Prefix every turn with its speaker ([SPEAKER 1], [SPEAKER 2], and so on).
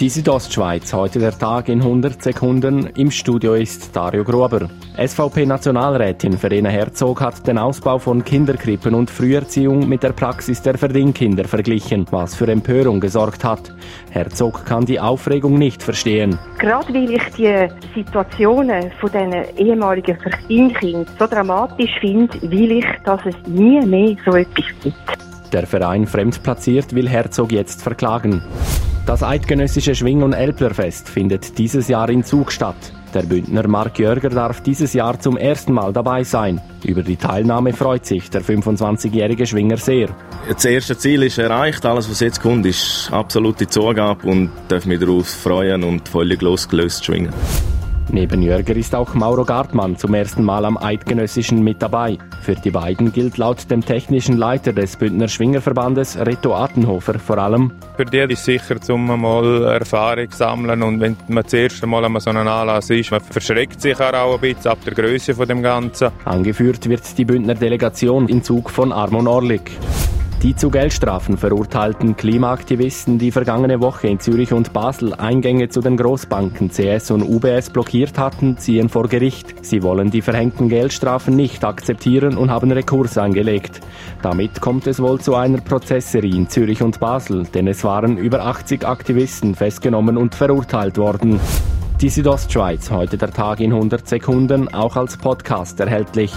[SPEAKER 1] Die Südostschweiz, heute der Tag in 100 Sekunden. Im Studio ist Dario Gruber. SVP-Nationalrätin Verena Herzog hat den Ausbau von Kinderkrippen und Früherziehung mit der Praxis der Verdingkinder verglichen, was für Empörung gesorgt hat. Herzog kann die Aufregung nicht verstehen.
[SPEAKER 2] Gerade weil ich die Situationen von diesen ehemaligen Verdingkindern so dramatisch finde, will ich, dass es nie mehr so etwas gibt.
[SPEAKER 1] Der Verein Fremdplatziert will Herzog jetzt verklagen. Das eidgenössische Schwing- und Elblerfest findet dieses Jahr in Zug statt. Der Bündner Mark Jörger darf dieses Jahr zum ersten Mal dabei sein. Über die Teilnahme freut sich der 25-jährige Schwinger sehr.
[SPEAKER 3] Das erste Ziel ist erreicht. Alles, was jetzt kommt, ist absolute Zugabe und darf mich darauf freuen und völlig losgelöst schwingen.
[SPEAKER 1] Neben Jörger ist auch Mauro Gartmann zum ersten Mal am Eidgenössischen mit dabei. Für die beiden gilt laut dem technischen Leiter des Bündner Schwingerverbandes Reto Attenhofer vor allem.
[SPEAKER 4] Für die ist sicher, zum mal Erfahrung sammeln und wenn man das erste Mal an so einem Anlass ist, man verschreckt sich auch ein bisschen ab der Größe von dem Ganzen.
[SPEAKER 1] Angeführt wird die Bündner Delegation im Zug von Armon Orlik. Die zu Geldstrafen verurteilten Klimaaktivisten, die vergangene Woche in Zürich und Basel Eingänge zu den Großbanken CS und UBS blockiert hatten, ziehen vor Gericht. Sie wollen die verhängten Geldstrafen nicht akzeptieren und haben Rekurs eingelegt. Damit kommt es wohl zu einer Prozesserie in Zürich und Basel, denn es waren über 80 Aktivisten festgenommen und verurteilt worden. Die Südostschweiz, heute der Tag in 100 Sekunden, auch als Podcast erhältlich.